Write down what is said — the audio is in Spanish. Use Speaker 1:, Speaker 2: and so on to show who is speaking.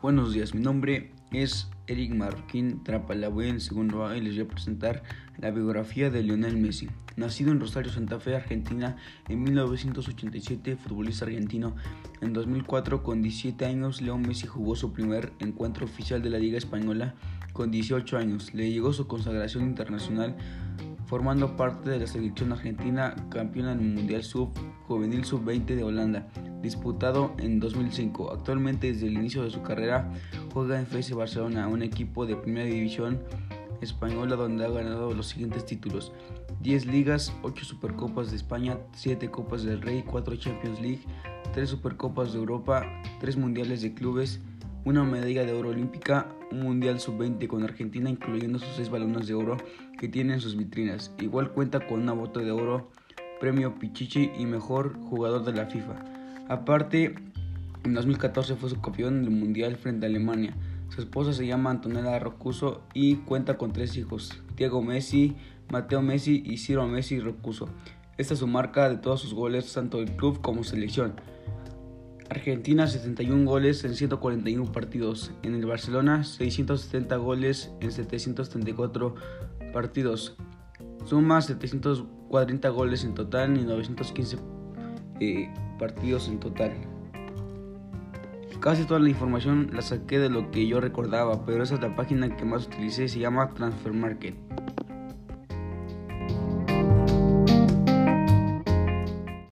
Speaker 1: Buenos días, mi nombre es Eric Marroquín Trapalabué en segundo A y les voy a presentar la biografía de Lionel Messi. Nacido en Rosario, Santa Fe, Argentina, en 1987, futbolista argentino. En 2004, con 17 años, Leo Messi jugó su primer encuentro oficial de la Liga Española con 18 años. Le llegó su consagración internacional formando parte de la selección argentina campeona en el Mundial Sub Juvenil Sub-20 de Holanda, disputado en 2005. Actualmente, desde el inicio de su carrera, juega en FC Barcelona, un equipo de primera división española donde ha ganado los siguientes títulos: 10 ligas, 8 Supercopas de España, 7 Copas del Rey, 4 Champions League, 3 Supercopas de Europa, 3 Mundiales de Clubes, una medalla de oro olímpica, un mundial sub-20 con Argentina, incluyendo sus seis balones de oro que tiene en sus vitrinas. Igual cuenta con una bota de oro, premio Pichichi y mejor jugador de la FIFA. Aparte, en 2014 fue subcampeón del mundial frente a Alemania. Su esposa se llama Antonella Rocuso y cuenta con tres hijos: Diego Messi, Mateo Messi y Ciro Messi Rocuso. Esta es su marca de todos sus goles, tanto del club como selección. Argentina 71 goles en 141 partidos. En el Barcelona 670 goles en 734 partidos. Suma 740 goles en total y 915 eh, partidos en total. Casi toda la información la saqué de lo que yo recordaba, pero esa es la página que más utilicé, se llama Transfer Market.